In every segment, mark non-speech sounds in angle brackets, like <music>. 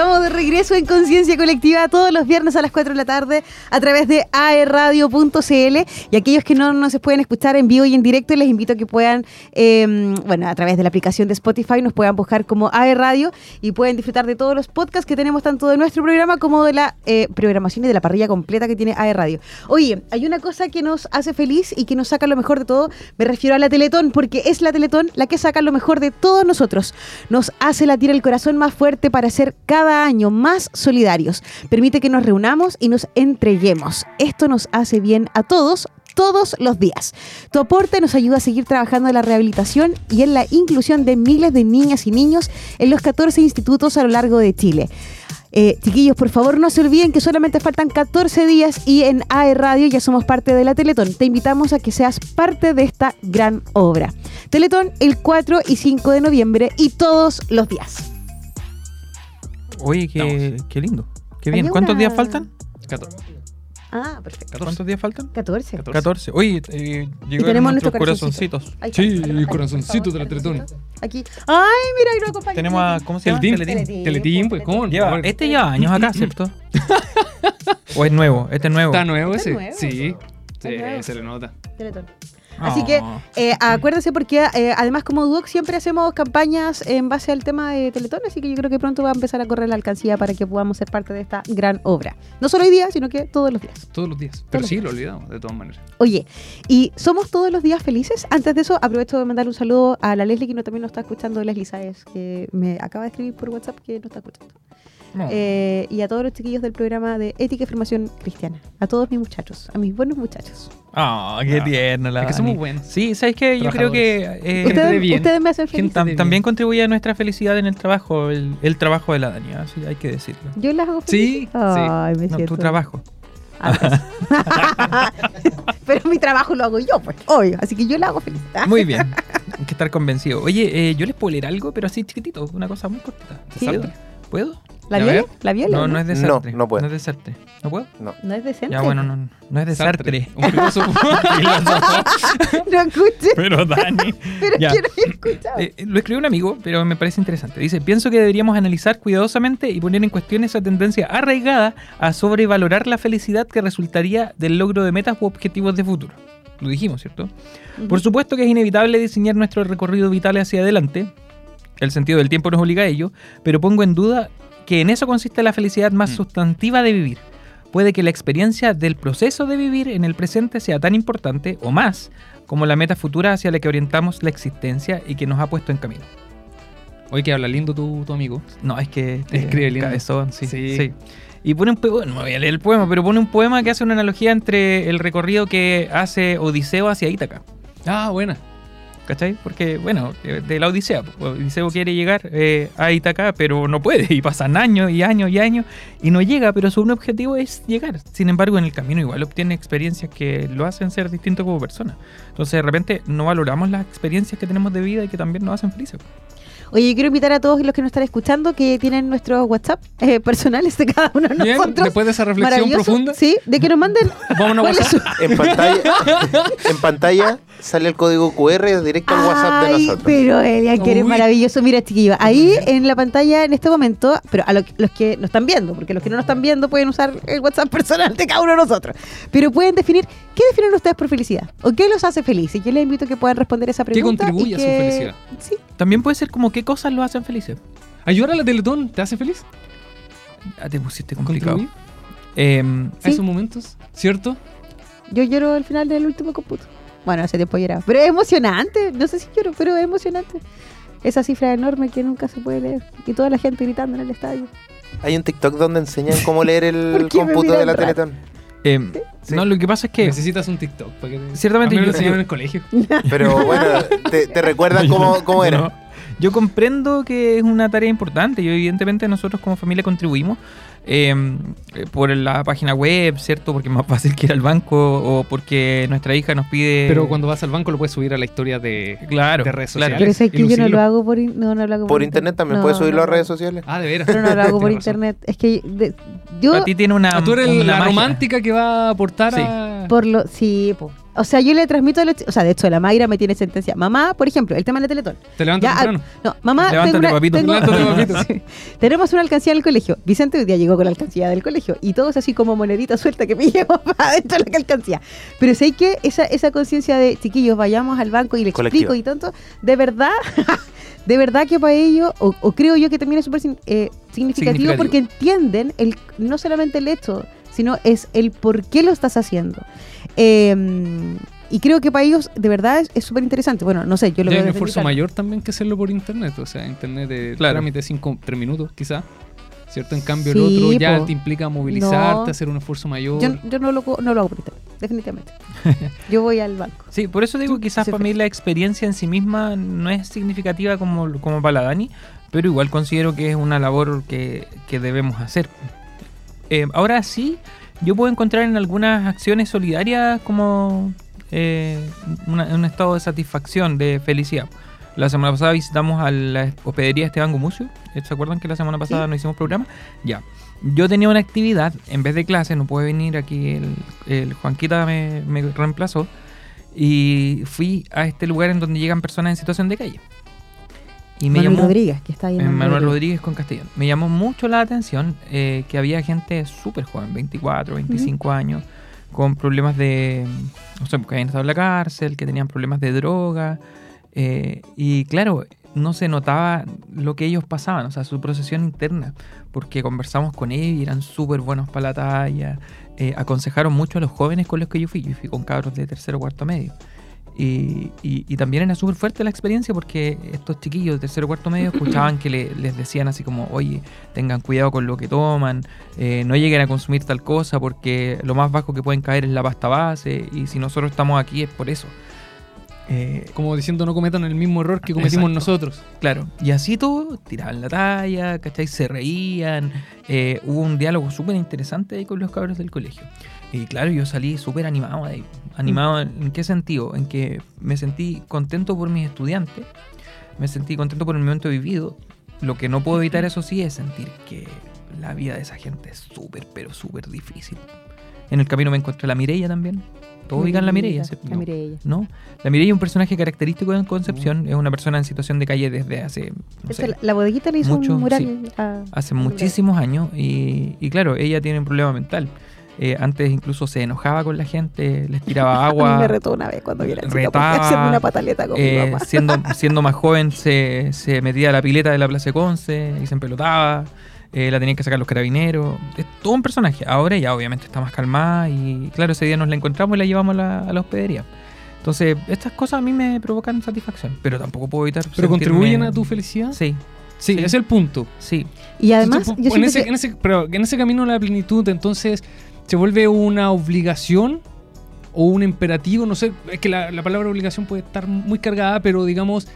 Estamos de regreso en Conciencia Colectiva todos los viernes a las 4 de la tarde a través de aerradio.cl y aquellos que no nos pueden escuchar en vivo y en directo les invito a que puedan, eh, bueno, a través de la aplicación de Spotify nos puedan buscar como aerradio y pueden disfrutar de todos los podcasts que tenemos tanto de nuestro programa como de la eh, programación y de la parrilla completa que tiene aerradio. Oye, hay una cosa que nos hace feliz y que nos saca lo mejor de todo, me refiero a la Teletón porque es la Teletón la que saca lo mejor de todos nosotros. Nos hace latir el corazón más fuerte para ser cada año más solidarios. Permite que nos reunamos y nos entreguemos. Esto nos hace bien a todos todos los días. Tu aporte nos ayuda a seguir trabajando en la rehabilitación y en la inclusión de miles de niñas y niños en los 14 institutos a lo largo de Chile. Eh, chiquillos, por favor no se olviden que solamente faltan 14 días y en AE Radio ya somos parte de la Teletón. Te invitamos a que seas parte de esta gran obra. Teletón el 4 y 5 de noviembre y todos los días. Oye, qué, qué lindo. Qué bien. Había ¿Cuántos una- días faltan? 14. Ah, perfecto. ¿Cuántos días faltan? 14. 14. Oye, eh, llegaron tenemos nuestros nuestro corazoncito. corazoncitos. Ahí está. Sí, el corazoncito por de la corazoncito. Aquí. Ay, mira, hay una compañía. Tenemos a, ¿cómo se llama? Teletín. Teletín. Teletín, pues, ¿cómo? Lleva, este lleva años acá, ¿cierto? <laughs> ¿O es nuevo? Este es nuevo. ¿Está nuevo Está ese? nuevo. Sí. Nuevo. se le nota. Teletón. Así que Ah. eh, acuérdense porque eh, además como Duoc siempre hacemos campañas en base al tema de Teletón, así que yo creo que pronto va a empezar a correr la alcancía para que podamos ser parte de esta gran obra. No solo hoy día, sino que todos los días. Todos los días. Pero sí, días. lo olvidamos, de todas maneras. Oye, ¿y somos todos los días felices? Antes de eso, aprovecho de mandar un saludo a la Leslie que no, también nos está escuchando, Leslie Saez, que me acaba de escribir por WhatsApp que no está escuchando. No. Eh, y a todos los chiquillos del programa de Ética y Formación Cristiana. A todos mis muchachos, a mis buenos muchachos. Ah, qué Ah, tierno la es que somos buenos. Sí, ¿sabes qué? Yo creo que eh, Ustedes, bien. ustedes me hacen feliz. tam- también contribuye a nuestra felicidad en el trabajo, el, el trabajo de la Dani, así hay que decirlo. Yo las hago Sí, felices. Ay, me No, tu trabajo. Ah, <laughs> Pero mi trabajo lo hago yo, pues, obvio. Así que yo la hago feliz. Ah, Muy bien. Hay que estar convencido. Oye, eh, yo les puedo leer algo, pero así chiquitito, una cosa muy cortita. Sí. ¿Puedo? ¿La viola? ¿La viola? No, no es de No, Sartre. no puedo. No es de Sartre. ¿No puedo? No. ¿No es decente? Ya, bueno, no, no es de Sartre. Un <laughs> filósofo. No escuché, Pero Dani. <laughs> pero Ya. que no había escuchado. Eh, lo escribió un amigo, pero me parece interesante. Dice, pienso que deberíamos analizar cuidadosamente y poner en cuestión esa tendencia arraigada a sobrevalorar la felicidad que resultaría del logro de metas u objetivos de futuro. Lo dijimos, ¿cierto? Por supuesto que es inevitable diseñar nuestro recorrido vital hacia adelante. El sentido del tiempo nos obliga a ello, pero pongo en duda que en eso consiste la felicidad más Mm. sustantiva de vivir. Puede que la experiencia del proceso de vivir en el presente sea tan importante o más como la meta futura hacia la que orientamos la existencia y que nos ha puesto en camino. Oye, que habla lindo tu, tu amigo. No, es que Escribe lindo. cabezón, sí, Sí. sí. Y pone un poema, no voy a leer el poema, pero pone un poema que hace una analogía entre el recorrido que hace Odiseo hacia Ítaca. Ah, buena. ¿Cachai? Porque, bueno, de de la Odisea. Odiseo quiere llegar eh, a Ítaca, pero no puede. Y pasan años y años y años y no llega, pero su único objetivo es llegar. Sin embargo, en el camino igual obtiene experiencias que lo hacen ser distinto como persona. Entonces, de repente, no valoramos las experiencias que tenemos de vida y que también nos hacen felices. Oye, yo quiero invitar a todos los que nos están escuchando que tienen nuestros WhatsApp eh, <laughs> personales de cada uno de Bien, nosotros. después de esa reflexión profunda, Sí, de que nos manden. <laughs> vamos a WhatsApp. su- En pantalla, en pantalla sale el código QR directo al WhatsApp de nosotros. pero Elian, que eres Uy. maravilloso. Mira, chiquillo, ahí en la pantalla en este momento, pero a lo- los que nos están viendo, porque los que no nos están viendo pueden usar el WhatsApp personal de cada uno de nosotros. Pero pueden definir, ¿qué definen ustedes por felicidad? ¿O qué los hace felices? Yo les invito a que puedan responder esa ¿Qué pregunta. y contribuye a su que- felicidad? Sí. También puede ser como qué cosas lo hacen felices. ¿Ayudar a la Teletón te hace feliz? Ah, te pusiste complicado. ¿Contribuir Em, a Sí. esos momentos? ¿Cierto? Yo lloro al final del último computo. Bueno, hace tiempo lloraba. Pero es emocionante. No sé si lloro, pero es emocionante. Esa cifra enorme que nunca se puede leer. Y toda la gente gritando en el estadio. Hay un TikTok donde enseñan cómo leer <laughs> ¿Por el cómputo de la? Teletón. Em, Sí. No, lo que pasa es que Necesitas un TikTok. Para que te... Ciertamente A mí me yo- lo enseñaron yo- en el colegio. <laughs> Pero bueno, ¿te, te recuerdas <laughs> cómo, cómo era? No. Yo comprendo que es una tarea importante y evidentemente nosotros como familia contribuimos eh, eh, por la página web, ¿cierto? Porque es más <laughs> fácil que ir al banco o porque nuestra hija nos pide... Pero cuando vas al banco lo puedes subir a la historia de, Claro, de redes claro. sociales. Pero sé que yo no lo hago por, in- no, no lo hago Por internet también No, puedes subirlo no a redes sociales. Ah, de veras. Pero no lo hago por <laughs> internet. Es que de- yo A ti tiene una... Tú eres una la magia. romántica que va a aportar Sí. a... por lo sí, po. O sea, yo le transmito, a los o sea, de hecho, la Mayra me tiene sentencia. Mamá, por ejemplo, el tema del Teletón. Te levantas Ya, temprano. No, mamá, Levántate, tengo una- papito. tengo- Levántate, papito. <laughs> Sí. Tenemos una alcancía en el colegio. Vicente hoy día llegó con la alcancía del colegio y todos así como monedita suelta que <laughs> pillamos para adentro de la alcancía. Pero sé que esa, esa conciencia de chiquillos, vayamos al banco y le explico y tanto, de verdad, <laughs> de verdad que para ellos, o, o creo yo que también es súper eh, significativo, Significativo. porque entienden el, no solamente el hecho, sino es el por qué lo estás haciendo. Eh, y creo que para ellos de verdad es- súper interesante. Bueno, no sé, yo lo Ya hay veo un esfuerzo mayor también que hacerlo por internet. O sea, internet de Claro. trámite 5, 3 minutos, quizá. ¿Cierto? En cambio, Sí, el otro ya po. te implica movilizarte, No. hacer un esfuerzo mayor. Yo, yo no, lo, no lo hago por internet, definitivamente. <laughs> yo voy al banco. Sí, por eso digo, quizás para mí la experiencia en sí misma no es significativa como, como para la Dani, pero igual considero que es una labor que, que debemos hacer. Eh, ahora sí, yo puedo encontrar en algunas acciones solidarias como eh, una- un estado de satisfacción, de felicidad. La semana pasada visitamos a la hospedería Esteban Gumucio. ¿Se acuerdan que la semana pasada Sí. no hicimos programa? Ya. Yo tenía una actividad, en vez de clase, no puede venir aquí, el, el Juanquita me, me reemplazó. Y fui a este lugar en donde llegan personas en situación de calle. Y me Manuel llamó Rodríguez, que está ahí en eh, Manuel Manuel Rodríguez. Rodríguez con Castellón. Me llamó mucho la atención eh, que había gente súper joven, 24, 25 años, con problemas de, no sé, que habían estado en la cárcel, que tenían problemas de droga. eh, y claro, no se notaba lo que ellos pasaban, o sea, su procesión interna, porque conversamos con ellos y eran súper buenos para la talla. eh, aconsejaron mucho a los jóvenes con los que yo fui. Yo fui con cabros de tercero o cuarto medio. Y, y- y también era súper fuerte la experiencia porque estos chiquillos de tercero cuarto medio escuchaban que le- les decían así como, oye, tengan cuidado con lo que toman, eh, no lleguen a consumir tal cosa porque lo más bajo que pueden caer es la pasta base y si nosotros estamos aquí es por eso. Eh, Como diciendo, no cometan el mismo error que cometimos Exacto. nosotros. Claro, y así todo, tiraban la talla, ¿cachai? Se reían, eh, hubo un diálogo súper interesante ahí con los cabros del colegio. Y claro, yo salí súper animado de ahí. ¿Animado en, qué sentido? En que me sentí contento por mis estudiantes, me sentí contento por el momento vivido. Lo que no puedo evitar, eso sí, es sentir que la vida de esa gente es súper, pero súper difícil. En el camino me encontré a la Mireia también. Todos ubican la Mireia, ¿cierto? La Mireia. ¿no? La Mireia es un personaje característico en Concepción, es una persona en situación de calle desde hace, no Esta, sé, la, la bodeguita le hizo mucho, un mural. sí. a- hace muchísimos años y, y claro, ella tiene un problema mental. Eh, antes incluso se enojaba con la gente, les tiraba A <laughs> mí agua. me retó una vez cuando chica retaba, <laughs> hacerme una pataleta con mi eh, mamá. siendo, <laughs> siendo más joven se, se metía a la pileta de la Plaza de Conce y se empelotaba. eh, la tenían que sacar los carabineros. Es todo un personaje. Ahora ya obviamente está más calmada y claro, ese día nos la encontramos y la llevamos a la, a la hospedería. Entonces, estas cosas a mí me provocan satisfacción, pero tampoco puedo evitar. Pero sentirme- contribuyen a tu felicidad. Sí, Sí, Sí. ese es el punto. sí. Y además, Entonces, yo en, ese, que- en ese- pero en ese camino a la plenitud, entonces, ¿se vuelve una obligación o un imperativo? No sé, es que la, la palabra obligación puede estar muy cargada, pero digamos,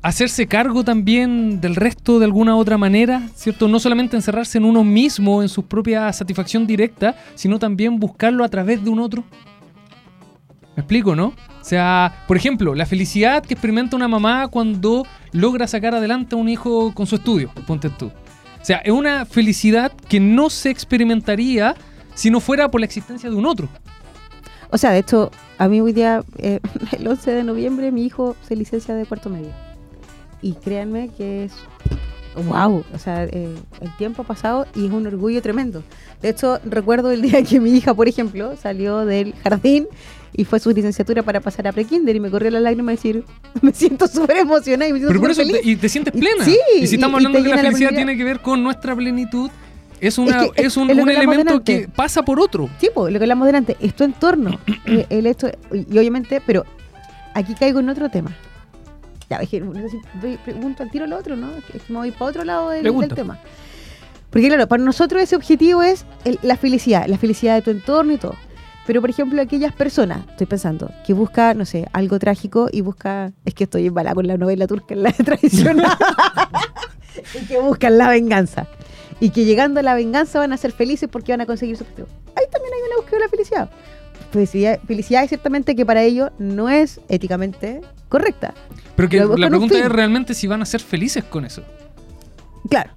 hacerse cargo también del resto de alguna otra manera, ¿cierto? No solamente encerrarse en uno mismo, en su propia satisfacción directa, sino también buscarlo a través de un otro. ¿Me explico, no? O sea, por ejemplo, la felicidad que experimenta una mamá cuando logra sacar adelante a un hijo con su estudio, ponte tú. O sea, es una felicidad que no se experimentaría si no fuera por la existencia de un otro. O sea, de hecho, a mí hoy día, eh, <laughs> el 11 de noviembre, mi hijo se licencia de cuarto medio. Y créanme que es. ¡Wow! O sea, eh, el tiempo ha pasado y es un orgullo tremendo. De hecho, recuerdo el día que mi hija, por ejemplo, salió del jardín y fue su licenciatura para pasar a prekinder y me corrió la lágrima de decir, <laughs> me siento súper emocionada y me siento Pero por eso, feliz. te, y te sientes Y- plena. sí, y si estamos y- y hablando de que la la felicidad plenitud. tiene que ver con nuestra plenitud, es, una, Es que es, un, es un elemento delante. que pasa por otro. Sí, lo que hablamos delante, es tu entorno. <clears throat> eh, el hecho, y obviamente, pero aquí caigo en otro tema. Ya, es que no sé si pregunto al tiro lo otro, ¿no? Es que- me voy para otro lado del, tema. Porque claro, para nosotros ese objetivo es el- la felicidad, la felicidad de tu entorno y todo. Pero, por ejemplo, aquellas personas, estoy pensando, que busca, no sé, algo trágico y busca, es que estoy embalada con la novela turca, la <laughs> tradicional, <laughs> y que buscan la venganza. Y que llegando a la venganza van a ser felices porque van a conseguir su objetivo. Ahí también hay una búsqueda de la felicidad. Felicidad, felicidad es ciertamente que para ellos no es éticamente correcta. Pero que la un pregunta es realmente si van a ser felices con eso. Claro.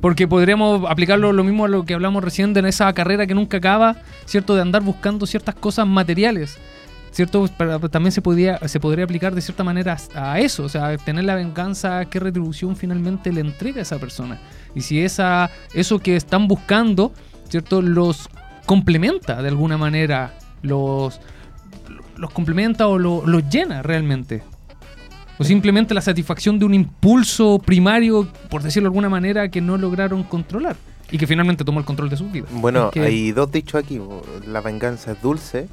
Porque podríamos aplicarlo lo mismo a lo que hablamos recién de esa carrera que nunca acaba, ¿cierto? De andar buscando ciertas cosas materiales. ¿Cierto? Para- también se, podía, se podría aplicar de cierta manera a eso, o sea, tener la venganza, qué retribución finalmente le entrega a esa persona. Y si esa, eso que están buscando, ¿cierto? Los complementa de alguna manera, los, los complementa o lo- los llena realmente. O simplemente la satisfacción de un impulso primario, por decirlo de alguna manera, que no lograron controlar. Y que finalmente tomó el control de sus vidas. Bueno, Es que- hay dos dichos aquí. La venganza es dulce.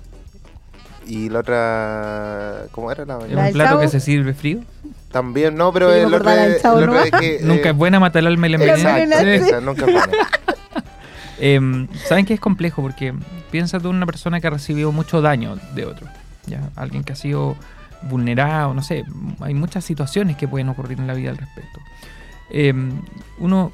Y la otra. ¿Cómo era la venganza? un plato chavo. que se sirve frío. También, no, pero Sí, el otro es- chavo, el otro ¿no? es que, <laughs> Nunca eh, es buena matar al alma y Exacto. nunca es buena. <laughs> Em, Saben que es complejo porque piensa tú en una persona que ha recibido mucho daño de otro. ¿ya? Alguien que ha sido vulnerado, no sé. Hay muchas situaciones que pueden ocurrir en la vida al respecto. Em, uno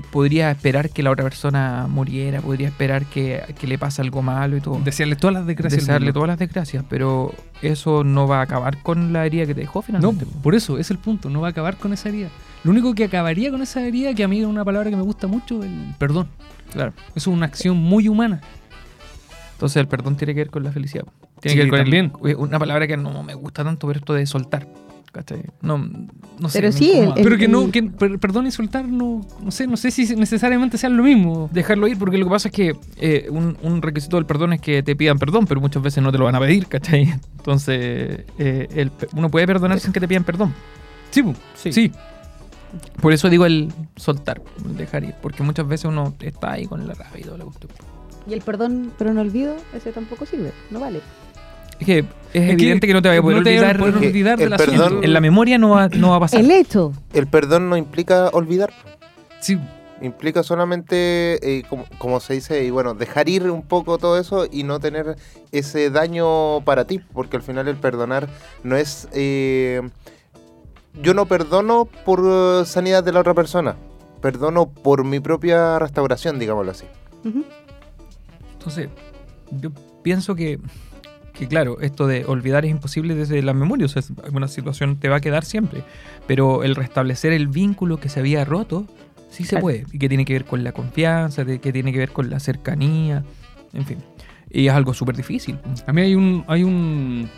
podría esperar que la otra persona muriera, podría esperar que, que le pase algo malo y todo. Desearle todas las desgracias. Desearle todas las desgracias, pero eso no va a acabar con la herida que te dejó No, finalmente. por eso, es el punto, no va a acabar con esa herida. Lo único que acabaría con esa herida, que a mí es una palabra que me gusta mucho, el perdón. Claro. Eso es una acción muy humana. Entonces el perdón tiene que ver con la felicidad. Tiene Sí, que ver con el- también. eh, una palabra que no me gusta tanto, pero esto de soltar. ¿Cachai? No, no sé. Pero sí. El- Pero que no, que per- perdón y soltar, no, no sé, no sé si necesariamente sean lo mismo. Dejarlo ir, porque lo que pasa es que eh, un, un requisito del perdón es que te pidan perdón, pero muchas veces no te lo van a pedir, ¿cachai? Entonces, eh, el uno puede perdonar sin que te pidan perdón. Sí, Sí. sí. Por eso digo el soltar, el dejar ir, porque muchas veces uno está ahí con la rabia y toda la cuestión. Y el perdón, pero no olvido, ese tampoco sirve, no vale. Es que es, que evidente que no te vaya a poder no olvidar. poder olvidar el del perdón-. En la memoria no va, no va a pasar. El hecho. El perdón no implica olvidar. Sí, Implica solamente, eh, como, como se dice, y bueno, dejar ir un poco todo eso y no tener ese daño para ti, porque al final el perdonar no es... eh, yo no perdono por eh, sanidad de la otra persona, perdono por mi propia restauración, digámoslo así. Entonces, yo pienso que, que, claro, esto de olvidar es imposible desde la memoria. O sea, es una situación te va a quedar siempre. Pero el restablecer el vínculo que se había roto, sí se Claro. puede. Y que tiene que ver con la confianza, que tiene que ver con la cercanía, en fin. Y es algo súper difícil. A mí hay un, hay un,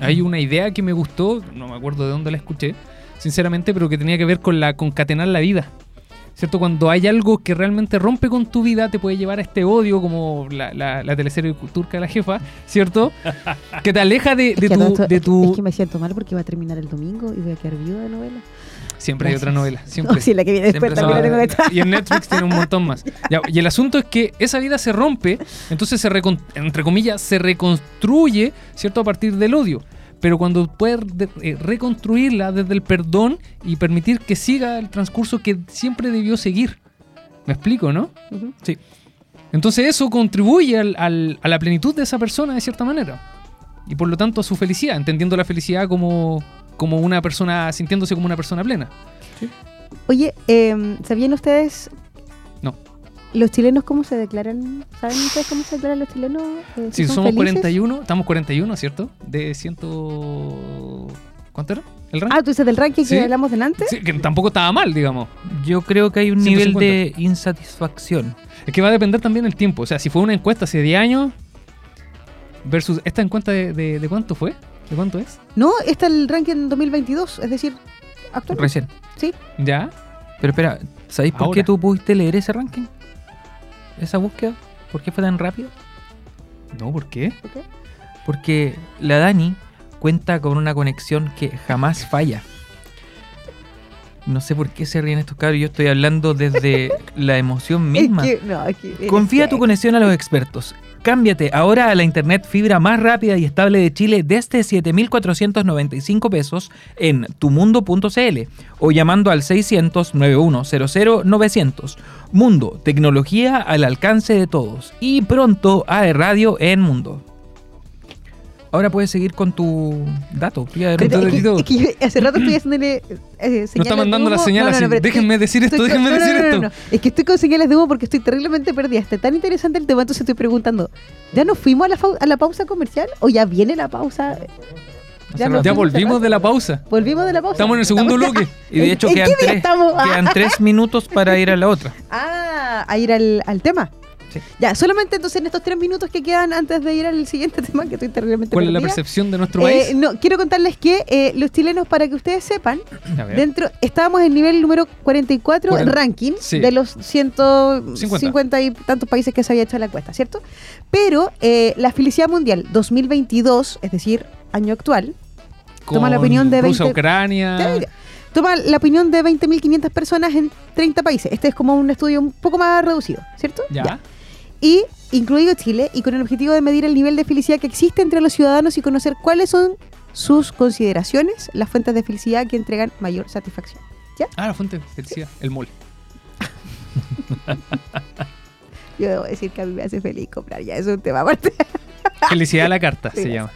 hay una idea que me gustó, no me acuerdo de dónde la escuché, sinceramente, pero que tenía que ver con la concatenar la vida. ¿Cierto? Cuando hay algo que realmente rompe con tu vida, te puede llevar a este odio, como la, la, la teleserie turca La Jefa, ¿cierto? <laughs> Que te aleja de, Es que tu, esto- de es- tu... Es que me siento mal porque va a terminar el domingo y voy a quedar viuda de novela. Siempre hay otra novela, siempre. No, sí, la que viene después Siempre también la son- tengo que estar. Y en Netflix tiene un montón más. <laughs> Ya, y el asunto es que esa vida se rompe, entonces se recon- entre comillas, se reconstruye, ¿cierto? A partir del odio. Pero cuando puedes de- eh, reconstruirla desde el perdón y permitir que siga el transcurso que siempre debió seguir. ¿Me explico, no? Sí. Entonces eso contribuye al- al- a la plenitud de esa persona de cierta manera. Y por lo tanto a su felicidad, entendiendo la felicidad como, como una persona, sintiéndose como una persona plena. Oye, eh, ¿sabían ustedes? ¿Los chilenos cómo se declaran? ¿Saben ustedes cómo se declaran los chilenos? eh, Si son somos felices? 41, estamos 41, ¿cierto? De ciento... ¿Cuánto era? ¿El ranking? Ah, tú dices del ranking Sí. que hablamos delante. Sí, que tampoco estaba mal, digamos. Yo creo que hay un 150. nivel de insatisfacción. Es que va a depender también del tiempo. O sea, si fue una encuesta hace 10 años versus esta encuesta de, de- de cuánto fue, ¿de cuánto es? No, está el ranking en 2022, es decir, actualmente. Recién. Sí. ¿Ya? Pero espera, ¿sabéis por qué tú pudiste leer ese ranking? ¿Esa búsqueda? ¿Por qué fue tan rápido? No, ¿por qué? ¿por qué? Porque la Dani cuenta con una conexión que jamás falla. No sé por qué se ríen estos cabros. Yo estoy hablando desde <laughs> la emoción misma. Es que, no, es que eres Confía tu conexión a los expertos. Cámbiate ahora a la internet fibra más rápida y estable de Chile desde 7,495 pesos en tumundo.cl o llamando al 600-9100-900. Mundo, tecnología al alcance de todos. Y pronto a Radio en Mundo. Ahora puedes seguir con tu dato. Ya es, que, es que yo hace rato estoy haciéndole eh, No está mandando la señal No, déjenme decir esto, con- déjenme decir esto. Es que estoy con señales de humo porque estoy terriblemente perdida. Está tan interesante el tema, entonces estoy preguntando, ¿ya nos fuimos a la, a la pausa comercial o ya viene la pausa? Ya, Ya volvimos de la pausa. Volvimos de la pausa. Estamos en el segundo bloque. Y de hecho ¿En qué quedan tres, estamos? Quedan <laughs> tres minutos para ir a la otra. Ah, a ir al, al tema. Sí. Ya, solamente entonces en estos tres minutos que quedan antes de ir al siguiente <laughs> tema, que estoy terriblemente ¿Cuál es la percepción de nuestro eh, país? no, quiero contarles que eh, los chilenos, para que ustedes sepan, <clears throat> dentro estábamos en nivel número 44 Cuaren- ranking sí. de los 150 y tantos países que se había hecho la encuesta, ¿cierto? Pero eh, la felicidad mundial 2022, es decir, año actual, toma la opinión de Rusia, 20 Ucrania. toma la opinión de 20.500 personas en 30 países. Este es como un estudio un poco más reducido, ¿cierto? Ya. Y incluido Chile, y con el objetivo de medir el nivel de felicidad que existe entre los ciudadanos y conocer cuáles son sus consideraciones, las fuentes de felicidad que entregan mayor satisfacción. Ah, la fuente de felicidad, el mall. <laughs> Yo debo decir que a mí me hace feliz comprar, ya eso es un tema aparte. Felicidad a la carta <laughs> Sí, se ya llama.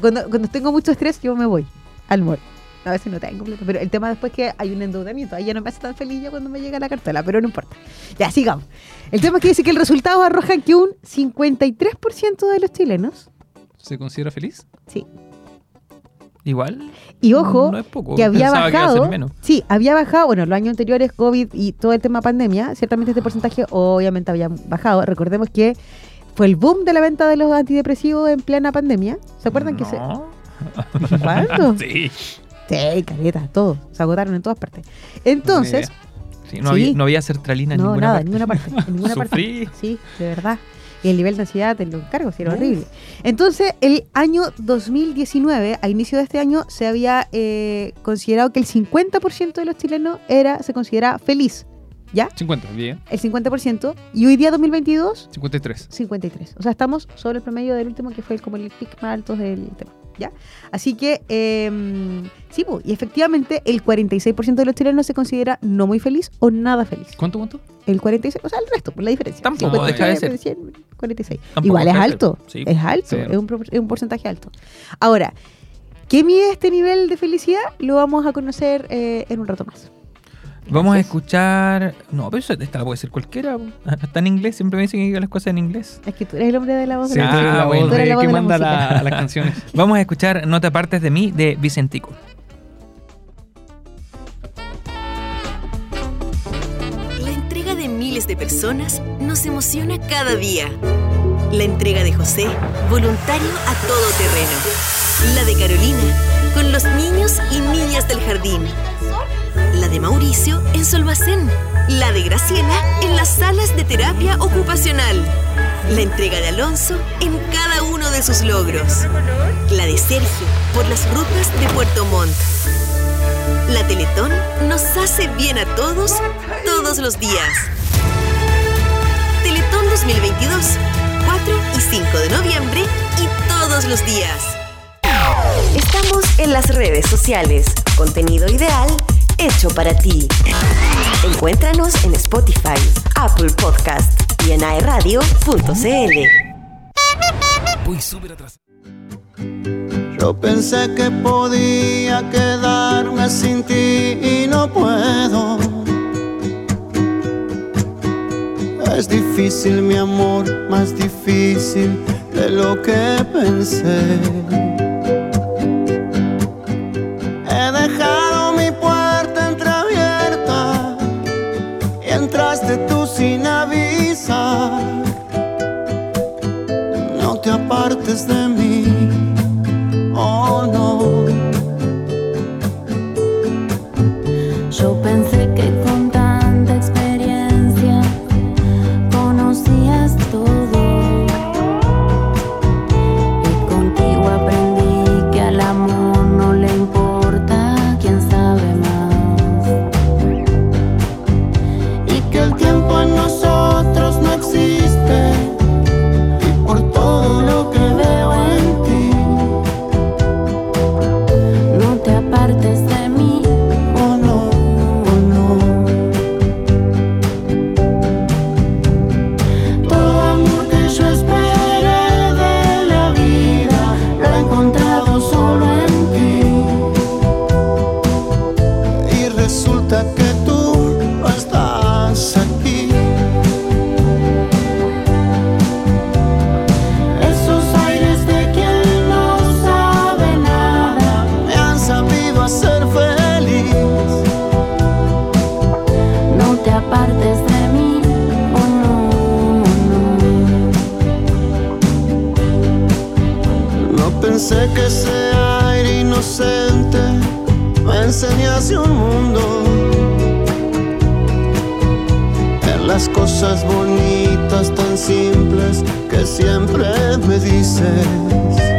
Cuando, cuando tengo mucho estrés, yo me voy al mall. A veces no tengo plata, pero el tema después que hay un endeudamiento. Ahí ya no me hace tan feliz yo cuando me llega la cartela, pero no importa. Ya, sigamos. El tema es que dice que el resultado arrojan que un 53% de los chilenos, ¿Se considera feliz? sí, Igual. y ojo, No es poco. que había Pensaba que bajado. menos. sí, había bajado, bueno, los años anteriores, COVID y todo el tema pandemia, ciertamente este porcentaje obviamente había bajado. Recordemos que fue el boom de la venta de los antidepresivos en plena pandemia. ¿Se acuerdan que se.? <laughs> Sí. Sí, careta, todo. Se agotaron en todas partes. Entonces, Sí, no, Sí. Había, no había sertralina en no, ninguna nada, parte. en ninguna parte. En ninguna <laughs> Sufrí. parte. Sí, de verdad. Y el nivel de ansiedad te lo encargo, sí, era horrible. Entonces, el año 2019, a inicio de este año, se había eh, considerado que el 50% de los chilenos era, se considera feliz. ¿Ya? 50, bien. El 50%. Y hoy día, 2022, 53. 53. O sea, estamos sobre el promedio del último, que fue como el pic más alto del tema. ¿Ya? Así que, eh, sí, y efectivamente, el 46% de los chilenos se considera no muy feliz o nada feliz. ¿Cuánto, cuánto? El 46, o sea, el resto, por la diferencia. Tampoco 59, deja de ser. 100, 46. Tampoco Igual es alto. Sí. Es alto, Sí. es, un, es un porcentaje alto. Ahora, ¿qué mide este nivel de felicidad? Lo vamos a conocer eh, en un rato más. Vamos a escuchar. No, pero eso- esta la puede ser cualquiera. po. Está en inglés. Siempre me dicen que diga las cosas en inglés. Es que tú eres el hombre de la voz Sí, de Ah, la la bueno. voz de la voz que manda la- las canciones. <laughs> Vamos a escuchar No te apartes de mí de Vicentico. La entrega de miles de personas nos emociona cada día. La entrega de José, voluntario a todo terreno. La de Carolina, con los niños y niñas del jardín. De Mauricio en Solvacén. La de Graciela en las salas de terapia ocupacional. La entrega de Alonso en cada uno de sus logros. La de Sergio por las rutas de Puerto Montt. La Teletón nos hace bien a todos, todos los días. Teletón 2022, 4 y 5 de noviembre y todos los días. Estamos en las redes sociales. Contenido ideal hecho para ti. Encuéntranos en Spotify, Apple Podcast y en aeradio.cl. Yo pensé que podía quedarme sin ti y no puedo. Es difícil mi amor, más difícil de lo que pensé. Apartes de Sé que sea aire inocente, me enseñaste un mundo. Ver las cosas bonitas tan simples que siempre me dices.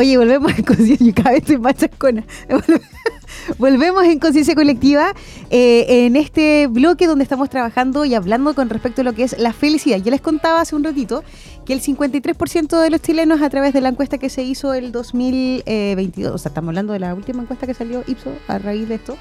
Oye, volvemos en conciencia. <laughs> Yo cada vez más. <laughs> Volvemos en conciencia colectiva eh, en este bloque donde estamos trabajando y hablando con respecto a lo que es la felicidad. Yo les contaba hace un ratito que el 53% de los chilenos a través de la encuesta que se hizo el 2022, o sea, estamos hablando de la última encuesta que salió Ipso a raíz de esto,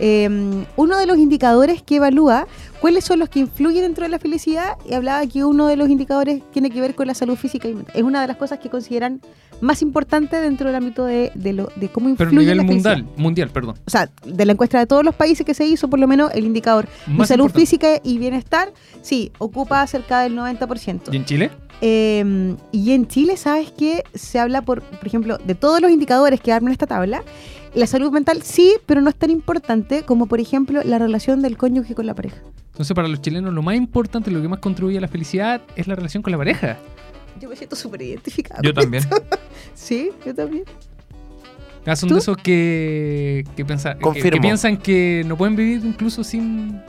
eh, uno de los indicadores que evalúa cuáles son los que influyen dentro de la felicidad y hablaba que uno de los indicadores tiene que ver con la salud física y mental. Es una de las cosas que consideran más importante dentro del ámbito de, de lo, de cómo influye Pero a nivel la felicidad. mundial, mundial, perdón. O sea, de la encuesta de todos los países que se hizo, por lo menos el indicador de salud importante. física y bienestar, sí, ocupa cerca del 90%. ¿Y en Chile? Eh, y en Chile, ¿sabes qué? Se habla, por, por ejemplo, de todos los indicadores que arman esta tabla. La salud mental sí, pero no es tan importante como, por ejemplo, la relación del cónyuge con la pareja. Entonces, para los chilenos, lo más importante, lo que más contribuye a la felicidad es la relación con la pareja. Yo me siento súper identificada. Yo también. esto. <laughs> Sí, yo también. Ah, son ¿Tú? de esos que, que, pensa- que- que piensan que no pueden vivir incluso sin.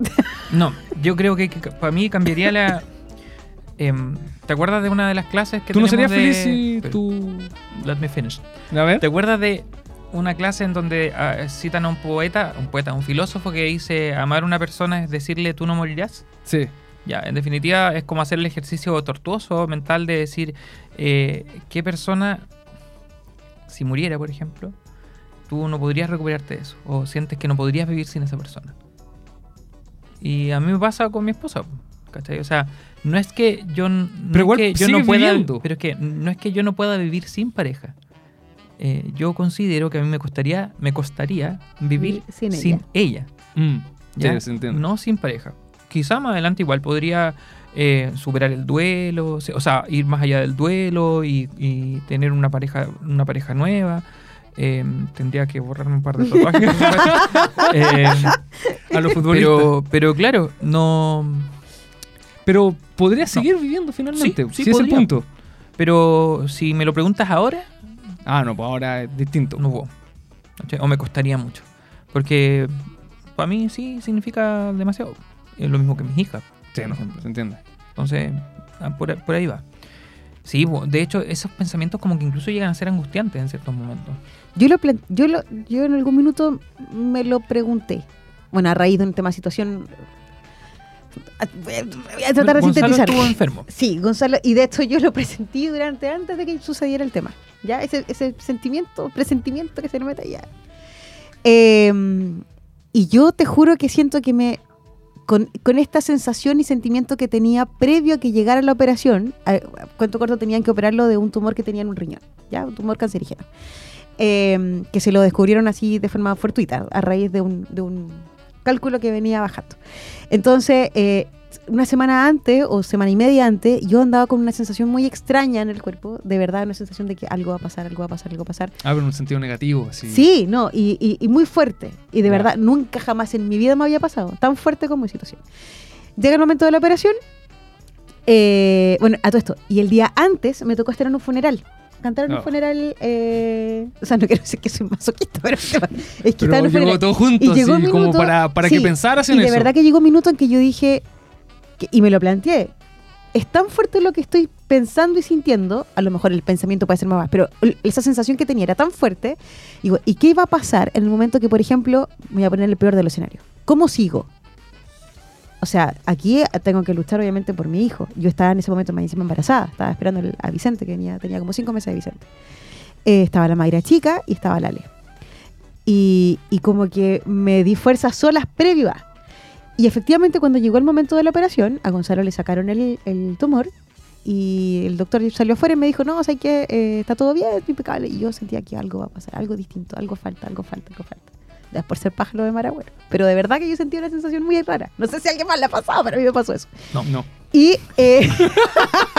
<laughs> No, yo creo que, para mí cambiaría la. <laughs> em, ¿Te acuerdas de una de las clases que Tú no serías de- feliz si Pero, tú. Let me finish. A ver. ¿Te acuerdas de una clase en donde ah, citan a un poeta, un poeta, un filósofo que dice amar a una persona es decirle tú no morirás? Sí. Ya, en definitiva es como hacer el ejercicio tortuoso mental de decir eh, qué persona, si muriera, por ejemplo, tú no podrías recuperarte de eso, o sientes que no podrías vivir sin esa persona. Y a mí me pasa con mi esposa, ¿cachai? O sea, no es que yo, no Pero igual es que yo no sigues pueda, viviendo. pero es que no es que yo no pueda vivir sin pareja. Eh, yo considero que a mí me costaría, me costaría vivir sin sin ella. Mm, ¿ya? sí, se. No sin pareja. Quizá más adelante igual podría eh, superar el duelo, o sea, ir más allá del duelo y, y tener una pareja, una pareja nueva. Eh, tendría que borrarme un par de tatuajes. <laughs> Eh, A los futbolistas. pero, pero claro, no. Pero podría seguir viviendo finalmente. Sí, sí si es el punto. Pero si me lo preguntas ahora, Ah, no, pues ahora es distinto. no puedo. ¿cachai? O me costaría mucho. Porque para mí sí significa demasiado. Es lo mismo que mis hijas. Sí, por no, ejemplo. se entiende. Entonces, ah, por, por ahí va. Sí, de hecho, esos pensamientos como que incluso llegan a ser angustiantes en ciertos momentos. Yo, lo yo, lo, yo en algún minuto me lo pregunté. Bueno, a raíz de un tema de situación. Voy a tratar de Gonzalo sintetizar. estuvo enfermo. Sí, Gonzalo, y de hecho yo lo presentí durante antes de que sucediera el tema. Ya, ese, ese sentimiento, presentimiento que se le mete ya. Eh, y yo te juro que siento que me. Con, con esta sensación y sentimiento que tenía previo a que llegara la operación, a- cuento corto tenían que operarlo de un tumor que tenía en un riñón, ya, un tumor cancerígeno. Eh, que se lo descubrieron así de forma fortuita, a raíz de un, de un cálculo que venía bajando. Entonces, eh, una semana antes o semana y media antes, yo andaba con una sensación muy extraña en el cuerpo, de verdad, una sensación de que algo va a pasar, algo va a pasar, algo va a pasar. Ah, pero en un sentido negativo, así. Sí, no, y, y- y muy fuerte. Y de Ya. verdad, nunca jamás en mi vida me había pasado tan fuerte como esa situación. Llega el momento de la operación. eh, bueno, a todo esto. Y el día antes me tocó estar en un funeral. Cantar en un funeral. eh, o sea, no quiero decir que soy masoquista, pero es que Pero llegó funeral. todo junto, Y llegó como para, para sí, que pensaras en y de eso. verdad que llegó un minuto en que yo dije, que- y me lo planteé, es tan fuerte lo que estoy pensando y sintiendo, a lo mejor el pensamiento puede ser más, pero esa sensación que tenía era tan fuerte, digo, ¿y qué iba a pasar en el momento que, por ejemplo, me voy a poner el peor de los escenarios? ¿Cómo sigo? O sea, aquí tengo que luchar obviamente por mi hijo. Yo estaba en ese momento más encima embarazada, estaba esperando a Vicente, que tenía, como cinco meses de Vicente. Eh, estaba la Mayra chica y estaba la Ale. Y, y como que me di fuerzas solas previas. Y efectivamente cuando llegó el momento de la operación, a Gonzalo le sacaron el, el tumor y el doctor salió afuera y me dijo, no, sé que eh, está todo bien, impecable. Y yo sentía que algo va a pasar, algo distinto, algo falta, algo falta, algo falta. Ya por ser pájaro de Maragüero. Pero de verdad que yo sentí una sensación muy rara. No sé si alguien más le ha pasado, pero a mí me pasó eso. No, no. Y eh, <laughs>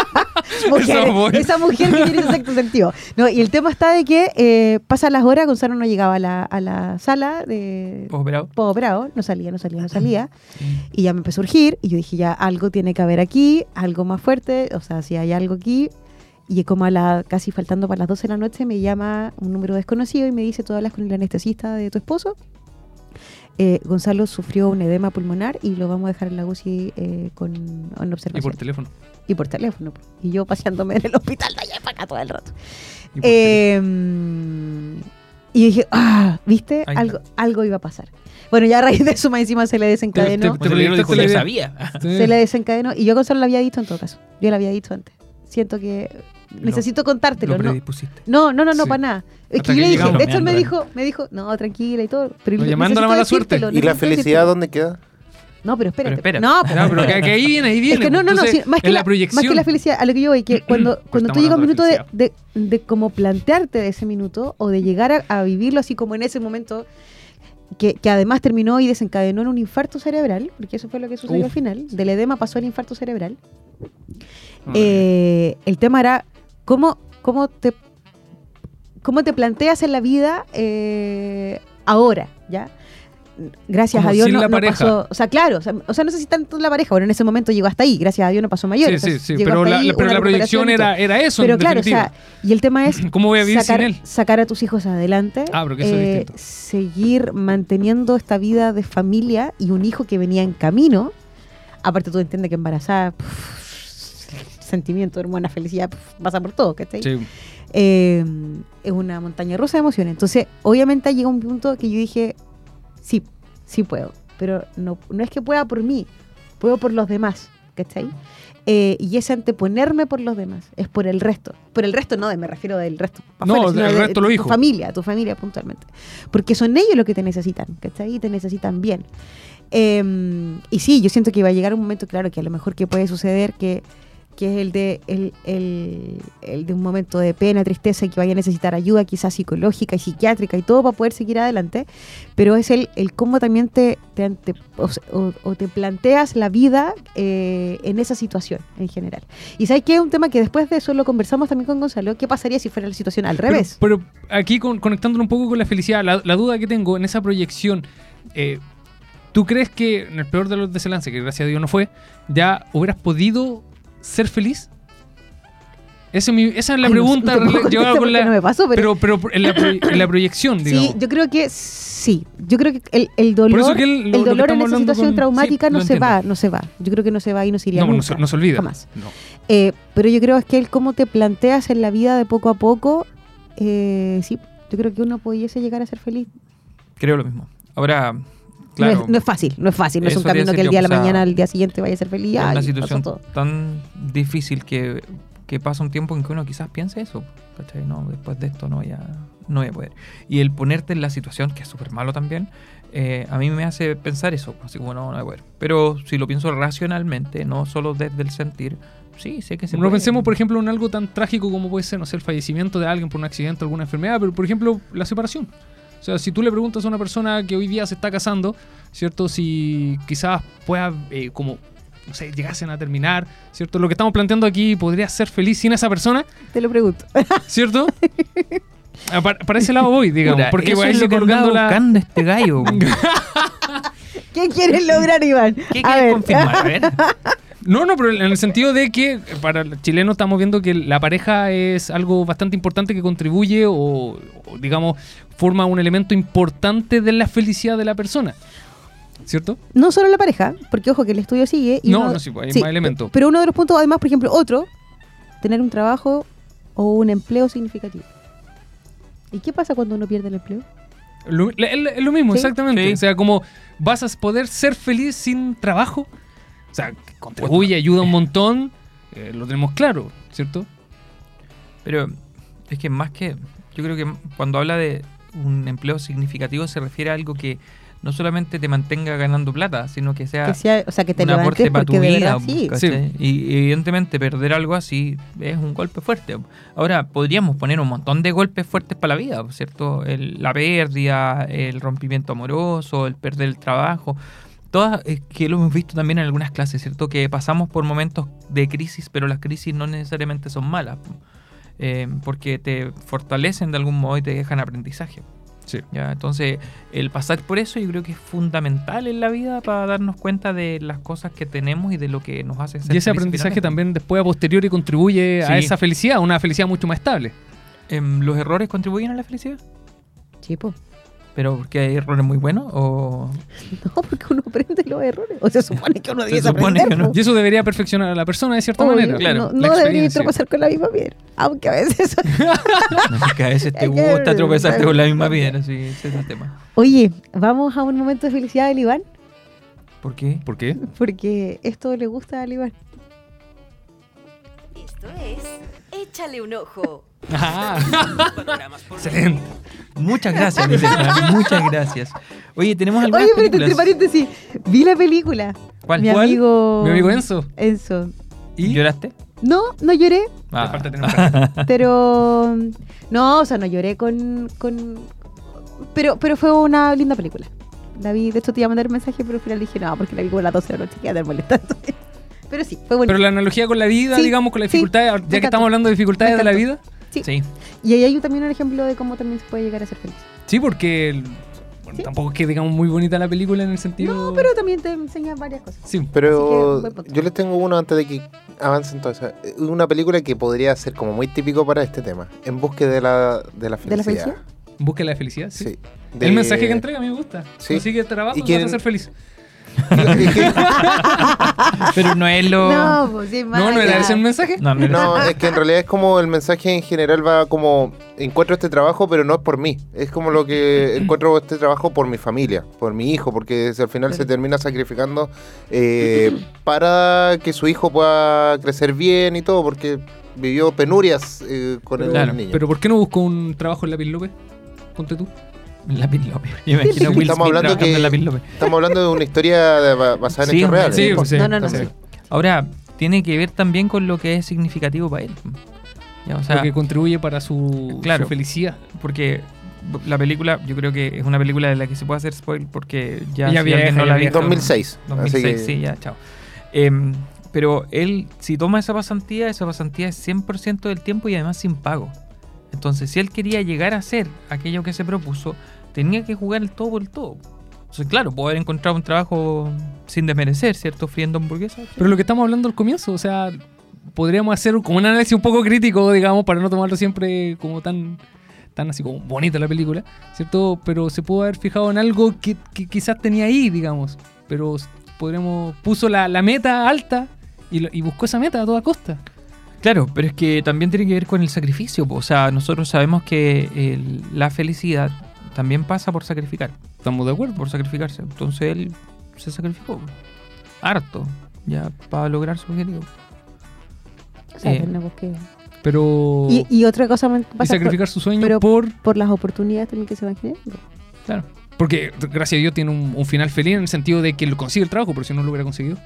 <laughs> mujer, Esa mujer que tiene ese sexto sentido. No, y el tema está de que eh, pasan las horas, Gonzalo no llegaba a la, a la sala de Postoperado. operado, no salía, no salía, no salía. Y ya me empezó a urgir y yo dije, ya algo tiene que haber aquí, algo más fuerte, o sea, si hay algo aquí. Y como a la, casi faltando para las 12 de la noche me llama un número desconocido y me dice, tú hablas con el anestesista de tu esposo. Eh, Gonzalo sufrió un edema pulmonar y lo vamos a dejar en la UCI eh, con en Y observación por teléfono. y por teléfono. Y yo paseándome en el hospital de allá para acá todo el rato. Y. Eh, y yo dije, ah, ¿viste? Algo, algo iba a pasar. Bueno, ya a raíz de eso más encima se le desencadenó. Te- Pues dijo, proyectaste ya la idea. sabía. Se le desencadenó. Y yo a Gonzalo lo había dicho en todo caso. Yo lo había dicho antes. Siento que necesito contártelo. Lo No, predispusiste. no, no, no, no Sí. para nada. Es que yo le dije, de hecho él me dijo, me dijo, no, tranquila y todo. Pero llamando la mala suerte. ¿Y la felicidad dónde queda? No, pero espérate. espera. No, pues, pero que, que ahí viene, ahí viene. Es que no, no, no, sí, más, que la, la proyección. más que la felicidad, a lo que yo voy, que <clears throat> cuando, cuando tú llegas a un minuto de, de de, de como plantearte de ese minuto o de llegar a, a vivirlo así como en ese momento, que, que además terminó y desencadenó en un infarto cerebral, porque eso fue lo que sucedió Uf. al final, del edema pasó al infarto cerebral. Eh, el tema era cómo, cómo, te, cómo te planteas en la vida eh, ahora, ¿ya? Gracias Como a Dios sin no, la no pasó, o sea, claro, o sea, o sea, no sé si tanto la pareja, bueno, en ese momento llegó hasta ahí, gracias a Dios no pasó mayor. Sí, sí, sí. llegó Pero la, pero la proyección era, era eso, Pero en claro, o sea, y el tema es <clears throat> ¿Cómo voy a vivir sacar, sin él? sacar a tus hijos adelante, Ah, pero que eso es eh, seguir manteniendo esta vida de familia y un hijo que venía en camino. Aparte tú entiendes que embarazada, sentimiento, hermana, felicidad, pff, pasa por todo, ¿cachai? Sí. Eh, es una montaña rusa de emociones. Entonces, obviamente llega un punto que yo dije, sí, sí puedo, pero no, no es que pueda por mí, puedo por los demás, ¿cachai? Eh, y es anteponerme por los demás, es por el resto. Por el resto no, me refiero del resto. No, afuera, del de- resto de los tu familia, tu familia puntualmente. Porque son ellos los que te necesitan, ¿cachai? Y te necesitan bien. Eh, y sí, yo siento que va a llegar un momento, claro, que a lo mejor que puede suceder que, que es el de, el, el- el de un momento de pena, tristeza y que vaya a necesitar ayuda quizás psicológica y psiquiátrica y todo para poder seguir adelante, pero es el, el cómo también te, te ante- o, te planteas la vida eh, en esa situación en general. Y sabes que es un tema que después de eso lo conversamos también con Gonzalo, ¿qué pasaría si fuera la situación al Pero- revés? Pero, aquí con- conectándolo un poco con la felicidad, la, la duda que tengo en esa proyección, eh, ¿tú crees que en el peor de los desenlaces, que gracias a Dios no fue, ya hubieras podido ser feliz? Esa es, mi- esa es la Ay, pregunta no llevada con la... porque no me pasó, pero- pero, pero en, la, pro- en la proyección, digamos. Sí, yo creo que sí. Yo creo que el, el dolor, que el- lo- dolor en esa situación con- traumática sí, no se entiendo. va, no se va. Yo creo que no se va y no se iría no, no, se, no se olvida. Jamás. Eh, pero yo creo es que el cómo te planteas en la vida de poco a poco, eh, sí, yo creo que uno pudiese llegar a ser feliz. Creo lo mismo. Ahora, No, claro, es, no es fácil, no es fácil, no es un Eso iba a camino que el día de la sea, mañana, al día siguiente vaya a ser feliz. es una situación tan difícil que, que pasa un tiempo en que uno quizás piense eso. ¿cachai? No, después de esto no voy a, no voy a poder. Y el ponerte en la situación, que es súper malo también, eh, a mí me hace pensar eso, así como no, no voy a poder. Pero si lo pienso racionalmente, no solo desde el sentir, sí, sé que se No pensemos, por ejemplo, en algo tan trágico como puede ser, no sé, el fallecimiento de alguien por un accidente, alguna enfermedad, pero por ejemplo, la separación. O sea, si tú le preguntas a una persona que hoy día se está casando, ¿cierto? Si quizás pueda eh, como no sé, llegasen a terminar, ¿cierto? Lo que estamos planteando aquí podría ser feliz sin esa persona, Te lo pregunto. <laughs> ¿cierto? Ah, para, para ese lado voy, digamos, porque eso voy a es lo ir que la... buscando este gallo. <laughs> ¿Qué quieres lograr, Iván? ¿Qué A quieres ver. confirmar? A ver. <laughs> No, no, pero en el sentido de que para el chileno estamos viendo que la pareja es algo bastante importante que contribuye o, o, digamos, forma un elemento importante de la felicidad de la persona. ¿Cierto? No solo la pareja, porque ojo que el estudio sigue. Y No, uno- no, sí, hay más elementos. Pero uno de los puntos, además, por ejemplo, otro, tener un trabajo o un empleo significativo. ¿Y qué pasa cuando uno pierde el empleo? Lo, lo mismo, Sí. exactamente. Sí. O sea, como vas a poder ser feliz sin trabajo. O sea, que contribuye, ayuda un montón. eh, lo tenemos claro, ¿cierto? Pero es que más que. Yo creo que cuando habla de un empleo significativo se refiere a algo que no solamente te mantenga ganando plata, sino que sea, Que sea, o sea, que te un aporte para tu vida. sí. ¿cachai? Y evidentemente perder algo así es un golpe fuerte. Ahora, podríamos poner un montón de golpes fuertes para la vida, ¿cierto? El- la pérdida, el rompimiento amoroso, el perder el trabajo. Todas, es que lo hemos visto también en algunas clases, ¿cierto? Que pasamos por momentos de crisis, pero las crisis no necesariamente son malas. eh, porque te fortalecen de algún modo y te dejan aprendizaje. Sí. ¿ya? Entonces, el pasar por eso yo creo que es fundamental en la vida para darnos cuenta de las cosas que tenemos y de lo que nos hace ser Y ese aprendizaje también después a posteriori contribuye a esa felicidad, una felicidad mucho más estable. Em, ¿Los errores contribuyen a la felicidad? Sí, po. ¿Pero porque hay errores muy buenos? ¿O <laughs> No, porque uno aprende los errores. O se supone que uno Se debe supone aprender. que no. Y eso debería perfeccionar a la persona de cierta Obvio, manera. claro, No, debería tropezar con la misma piedra. Aunque a veces. <laughs> <laughs> no, porque a veces te gusta tropezarte con la misma piedra? Sí, ese es el tema. Oye, vamos a un momento de felicidad del Iván. ¿Por qué? ¿Por qué? Porque esto le gusta al Iván. Esto es Échale un ojo. Ah, excelente. Muchas gracias, Muchas gracias. Oye, tenemos algunas Oye, películas. entre paréntesis. Vi la película. ¿Cuál? Mi ¿Cuál? amigo. Mi amigo Enzo. Enzo. ¿Y? ¿Lloraste? No, no lloré, Ah. Falta tener <laughs> pero. No, o sea, no lloré con. con pero, pero fue una linda película. La vi, de hecho te iba a mandar un mensaje, pero al final dije, no, porque la vi como a las 12 de la noche, que andar molestando. <laughs> Pero sí, fue bonito. Pero la analogía con la vida, Sí, digamos, con sí, dificultades, me ya que estamos hablando de dificultades de la vida. Sí. Sí. Y ahí hay también un ejemplo de cómo también se puede llegar a ser feliz. Sí, porque el- bueno, Sí. tampoco es que digamos muy bonita la película en el sentido. No, pero también te enseña varias cosas. Sí. Que, Pero yo les tengo uno antes de que avancen todo eso. Eh, Una película que podría ser como muy típico para este tema. En búsqueda de la, de la ¿De felicidad. la felicidad? Busca la felicidad. Sí. Sí. De- El mensaje que entrega a mí me gusta. Sí. Consigue trabajo Y y quieren- vas a ser feliz. <laughs> Pero no es lo. No, pues sí, No, no era ese el mensaje. No, no, No, es que en realidad es como el mensaje en general va como encuentro este trabajo, pero no es por mí. Es como lo que <clears throat> encuentro este trabajo por mi familia, por mi hijo, porque al final se termina sacrificando eh, <clears throat> para que su hijo pueda crecer bien y todo, porque vivió penurias eh, con el Claro, niño. Pero ¿por qué no buscó un trabajo en Lápiz López? Ponte tú. Lápiz López. <laughs> Imagino Will Estamos Smith hablando que- en Lápiz López. Estamos hablando de una historia basada en Sí, hechos reales. sí, pues, sí, no, no, no. Ahora, tiene que ver también con lo que es significativo para él. Ya, o sea, lo que contribuye para su, Claro. su felicidad. porque la película, yo creo que es una película de la que se puede hacer spoil porque ya, Ya si vieja, alguien no ya la ha visto. 2006. 2006, así que- sí, ya, chao. Em, pero él, si toma esa pasantía, esa pasantía es 100% del tiempo y además sin pago. Entonces, si él quería llegar a hacer aquello que se propuso, tenía que jugar el todo por el todo. Entonces, claro, poder encontrar un trabajo sin desmerecer, ¿cierto? Friendo hamburguesas. Pero lo que estamos hablando al comienzo, o sea, podríamos hacer como un análisis un poco crítico, digamos, para no tomarlo siempre como tan tan así como bonita la película, ¿cierto? Pero se pudo haber fijado en algo que, que quizás tenía ahí, digamos. Pero s- podríamos, puso la, la meta alta y, y buscó esa meta a toda costa. Claro, pero es que también tiene que ver con el sacrificio. O sea, nosotros sabemos que el- la felicidad también pasa por sacrificar, ¿Estamos de acuerdo? por sacrificarse. Entonces él se sacrificó. Harto, ya, para lograr su objetivo. O sea, Eh, tenemos que- Pero... y, y otra cosa me y pasa por, sacrificar su sueño pero- por... por las oportunidades también que se van generando. Claro. Porque, gracias a Dios, tiene un, un final feliz en el sentido de que lo consigue el trabajo, pero si no lo hubiera conseguido.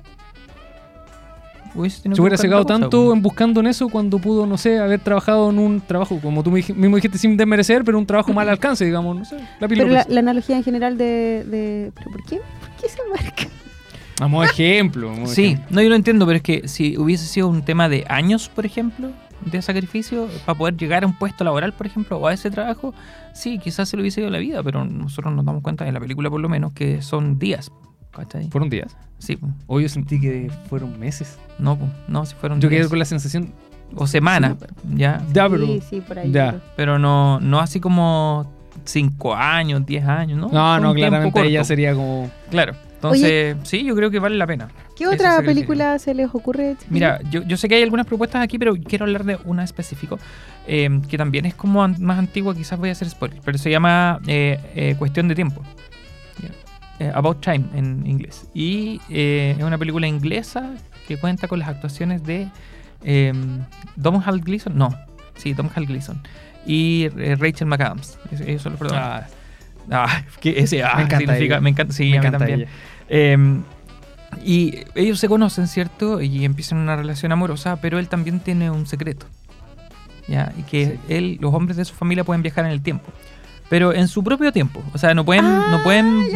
Hubiese tenido Se hubiera cosa, tanto en buscando en eso cuando pudo, no sé, haber trabajado en un trabajo, como tú mi- mismo dijiste, sin desmerecer, pero un trabajo mal alcance, digamos, no sé. La Pero la, la analogía en general de, de- ¿Pero por qué? ¿Por qué esa marca? Vamos ejemplo. Sí, ejemplo. no, yo lo entiendo, pero es que si hubiese sido un tema de años, por ejemplo, de sacrificio, para poder llegar a un puesto laboral, por ejemplo, o a ese trabajo, sí, quizás se lo hubiese ido la vida, pero nosotros nos damos cuenta, en la película por lo menos, que son días. ¿Cachai? ¿Fueron días? Sí, pues. Hoy yo sentí que fueron meses. no, pues, no, si fueron Yo días. quedé con la sensación. O semanas, ya. Ya, pero. Sí, sí, por ahí. Ya. Pero no, no así como cinco años, 10 años, ¿no? No, Fue no, claramente ella corto. sería como. Claro. Entonces, sí, yo creo que vale la pena. ¿Qué otra película se les ocurre? Mira, yo, yo sé que hay algunas propuestas aquí, pero quiero hablar de una específico, eh, que también es como an- más antigua, quizás voy a hacer spoiler, pero se llama eh, eh, Cuestión de Tiempo. Eh, About Time en inglés. Y eh, es una película inglesa que cuenta con las actuaciones de eh, Domhnall Gleeson, no, sí, Domhnall Gleeson, y eh, Rachel McAdams. Ellos son los protagonistas. Ah, <laughs> que ese ah, Me encanta significa- me encanta, sí, me a mí encanta también. ella. Eh, y ellos se conocen, ¿cierto? Y empiezan una relación amorosa, pero él también tiene un secreto. ¿Ya? Y que él, los hombres de su familia pueden viajar en el tiempo. Pero en su propio tiempo. O sea, no pueden, no pueden,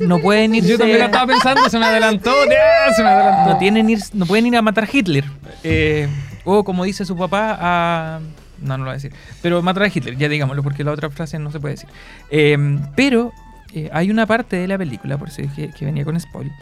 no pueden irse. Yo también la estaba pensando, se me adelantó. <laughs> ya, se me adelantó. no tienen ir, no pueden ir a matar a Hitler. Eh, o como dice su papá, a. No, no lo voy a decir. Pero matar a Hitler, ya digámoslo, porque la otra frase no se puede decir. Eh, pero eh, hay una parte de la película, por eso dije que venía con spoil,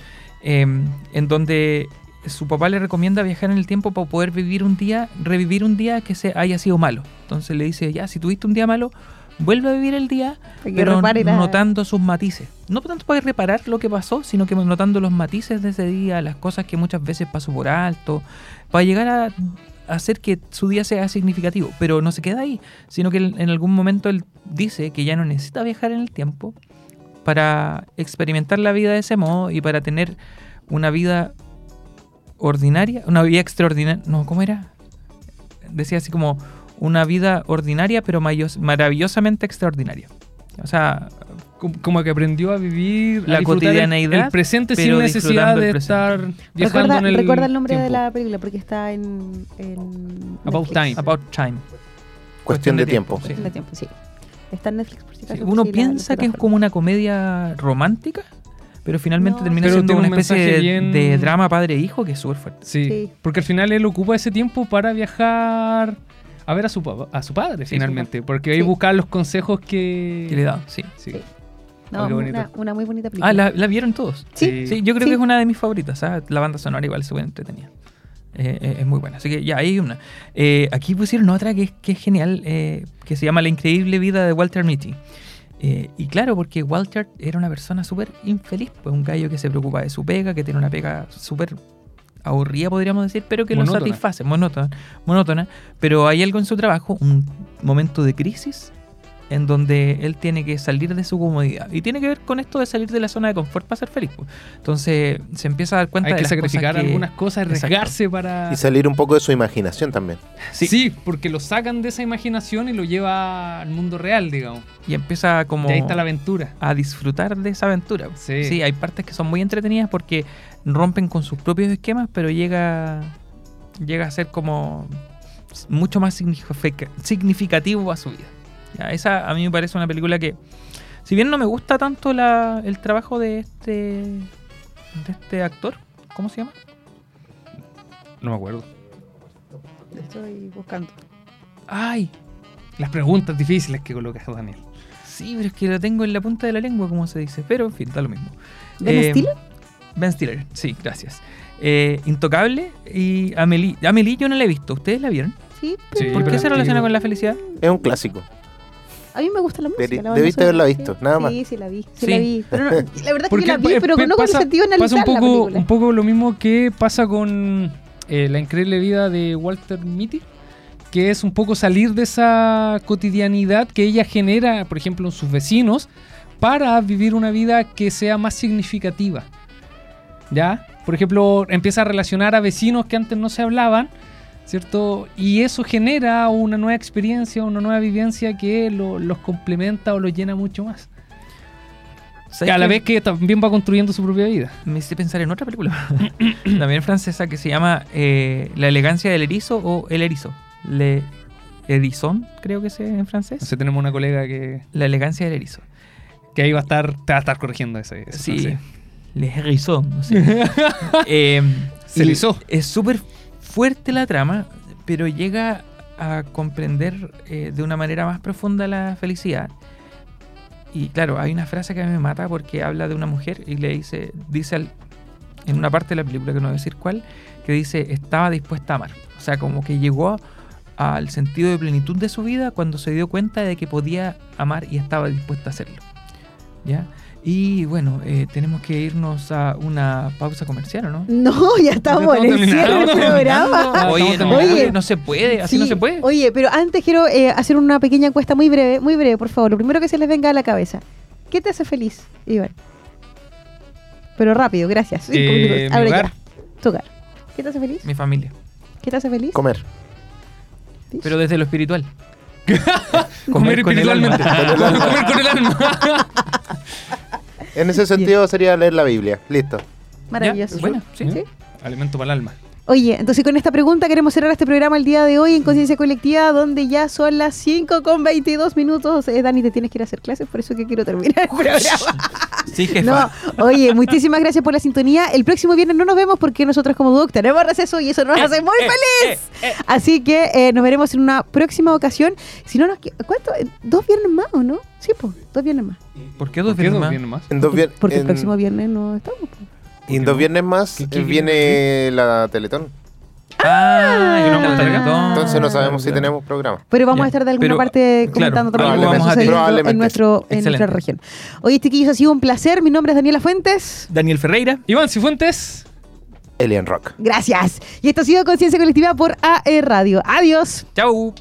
eh, en donde su papá le recomienda viajar en el tiempo para poder vivir un día, revivir un día que se haya sido malo. Entonces le dice, ya, si tuviste un día malo, vuelve a vivir el día, pero notando sus matices. No tanto para reparar lo que pasó, sino que notando los matices de ese día, las cosas que muchas veces pasó por alto, para llegar a hacer que su día sea significativo. Pero no se queda ahí, sino que en algún momento él dice que ya no necesita viajar en el tiempo para experimentar la vida de ese modo y para tener una vida ordinaria, una vida extraordinaria. No, ¿cómo era? Decía así como una vida ordinaria, pero maravillosamente extraordinaria. O sea, Como- que aprendió a vivir La a disfrutar el- cotidianeidad, el presente sin necesidad de estar viajando Recuerda, en el recuerda el nombre de la película porque está en. en About Netflix. Time. About Time. Cuestión de tiempo. sí. Cuestión de tiempo, sí. Está en Netflix por si Sí, acaso. Uno sí, piensa que es como una comedia romántica, pero finalmente No, termina Pero siendo una un especie de, bien- de drama padre-hijo que es súper fuerte. Sí, Sí. porque al final él ocupa ese tiempo para viajar a ver a su, a su padre, Sí, finalmente. Porque ahí Sí. buscar los consejos que... Que le da, sí. Sí. Sí. No, Oh, una, una muy bonita película. Ah, ¿la, la vieron todos? Sí. Sí, yo creo Sí. que es una de mis favoritas. ¿sabes? La banda sonora igual se entretenida. Eh, eh, es muy buena. Así que ya, ahí hay una. Eh, aquí pusieron otra que, es- que es genial, eh, que se llama La increíble vida de Walter Mitty. Eh, y claro, porque Walter era una persona súper infeliz, pues un gallo que se preocupa de su pega, que tiene una pega súper aburrida, podríamos decir, pero que lo satisface, monótona, monótona. Pero hay algo en su trabajo, un momento de crisis, en donde él tiene que salir de su comodidad. Y tiene que ver con esto de salir de la zona de confort para ser feliz. pues. Entonces se empieza a dar cuenta Hay de que las cosas sacrificar que- algunas cosas, arriesgarse para... Y salir un poco de su imaginación también. Sí. Sí. porque lo sacan de esa imaginación y lo lleva al mundo real, digamos. Y empieza como Y ahí está la aventura. a disfrutar de esa aventura. Sí. hay partes que son muy entretenidas porque rompen con sus propios esquemas, pero llega, llega a ser como mucho más significa- significativo a su vida. Ya, esa a mí me parece una película que, si bien no me gusta tanto la- el trabajo de este, de este actor, ¿cómo se llama? No me acuerdo. Estoy buscando. Ay, Las preguntas difíciles que colocas, Daniel. sí, pero es que lo tengo en la punta de la lengua, como se dice. Pero, en fin, da lo mismo. ¿Ben Eh, Stiller? Ben Stiller, sí, gracias. Eh, Intocable y Amelie. Amelie yo no la he visto. ¿Ustedes la vieron? Sí, Sí, ¿Por qué pero se relaciona con la felicidad? Es un clásico. A mí me gusta la música. Debí- la debiste haberla visto, nada más. Sí, sí la vi. Sí, Sí. la vi. Pero no, la verdad es que yo la vi, pero pe- no con el pasa- sentido de Pasa analizar un la poco, película. un poco lo mismo que pasa con eh, La increíble vida de Walter Mitty, que es un poco salir de esa cotidianidad que ella genera, por ejemplo, en sus vecinos, para vivir una vida que sea más significativa. ¿Ya? Por ejemplo, empieza a relacionar a vecinos que antes no se hablaban, ¿cierto? Y eso genera una nueva experiencia, una nueva vivencia que lo- los complementa o los llena mucho más. ¿Sabes A la vez que también va construyendo su propia vida. Me hice pensar en otra película, <laughs> también francesa, que se llama eh, La elegancia del erizo o El erizo. Le Erizón, creo que es en francés. Entonces tenemos una colega que, La elegancia del erizo. que ahí va a estar, te va a estar corrigiendo ese. ese Sí. francés. Les erizó, no sé. <laughs> Eh, Se y erizó. Es súper fuerte la trama, pero llega a comprender eh, de una manera más profunda la felicidad. Y claro, hay una frase que a mí me mata porque habla de una mujer y le dice, dice al- en una parte de la película, que no voy a decir cuál, que dice, estaba dispuesta a amar. O sea, como que llegó al sentido de plenitud de su vida cuando se dio cuenta de que podía amar y estaba dispuesta a hacerlo. ¿Ya? Y bueno, eh, tenemos que irnos a una pausa comercial, ¿o no? No, ya estamos en el cierre del programa. Oye, no, terminando. oye, no se puede, así no se puede. Oye, pero antes quiero eh, hacer una pequeña encuesta muy breve, muy breve, por favor. Lo primero que se les venga a la cabeza. ¿Qué te hace feliz, Iván? Pero rápido, gracias. Cinco Eh, <laughs> minutos. mi Ahora hogar. ya. Tu hogar. ¿Qué te hace feliz? Mi familia. ¿Qué te hace feliz? Comer. Pero desde lo espiritual. <laughs> Comer, con el alma. espiritualmente. <laughs> Comer con el alma. En ese sentido sería leer la Biblia. Listo. Maravilloso. Bueno, sí. ¿Sí? Alimento para el alma. Oye, entonces con esta pregunta queremos cerrar este programa el día de hoy en Conciencia Colectiva, donde ya son las 5 con 22 minutos. Eh, Dani, te tienes que ir a hacer clases, por eso que quiero terminar el programa. <laughs> Sí, jefa. No, oye, muchísimas gracias por la sintonía. El próximo viernes no nos vemos porque nosotros como Duoc tenemos receso y eso nos hace muy eh, feliz. Así que eh, nos veremos en una próxima ocasión. Si no nos... ¿Cuánto? Eh, ¿Dos viernes más o no? Sí, pues, dos viernes más. ¿Por qué dos ¿Por qué viernes dos más? viernes más? En dos, vier- Porque el en- próximo viernes no estamos. po. Y en dos viernes más ¿Qué- qué viene la Teletón. Ah, ¿Y no? Teletón. Entonces no sabemos si Ya. tenemos programa. Pero vamos Ya, a estar de alguna pero, parte claro, comentando también lo que probablemente. probablemente. en, nuestro, en nuestra región. Oye, chiquillos, ha sido un placer. Mi nombre es Daniela Fuentes. Daniel Ferreira. Iván Cifuentes. Alien Rock. Gracias. Y esto ha sido Conciencia Colectiva por AE Radio. Adiós. Chau.